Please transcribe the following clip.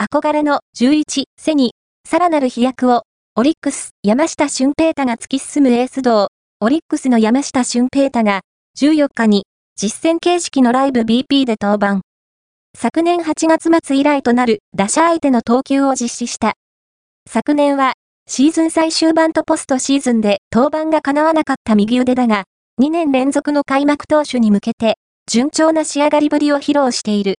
憧れの11背に、さらなる飛躍を、オリックス、山下俊平太が突き進むエース道、オリックスの山下俊平太が、14日に、実戦形式のライブ BP で登板。昨年8月末以来となる打者相手の投球を実施した。昨年は、シーズン最終盤とポストシーズンで登板が叶わなかった右腕だが、2年連続の開幕投手に向けて、順調な仕上がりぶりを披露している。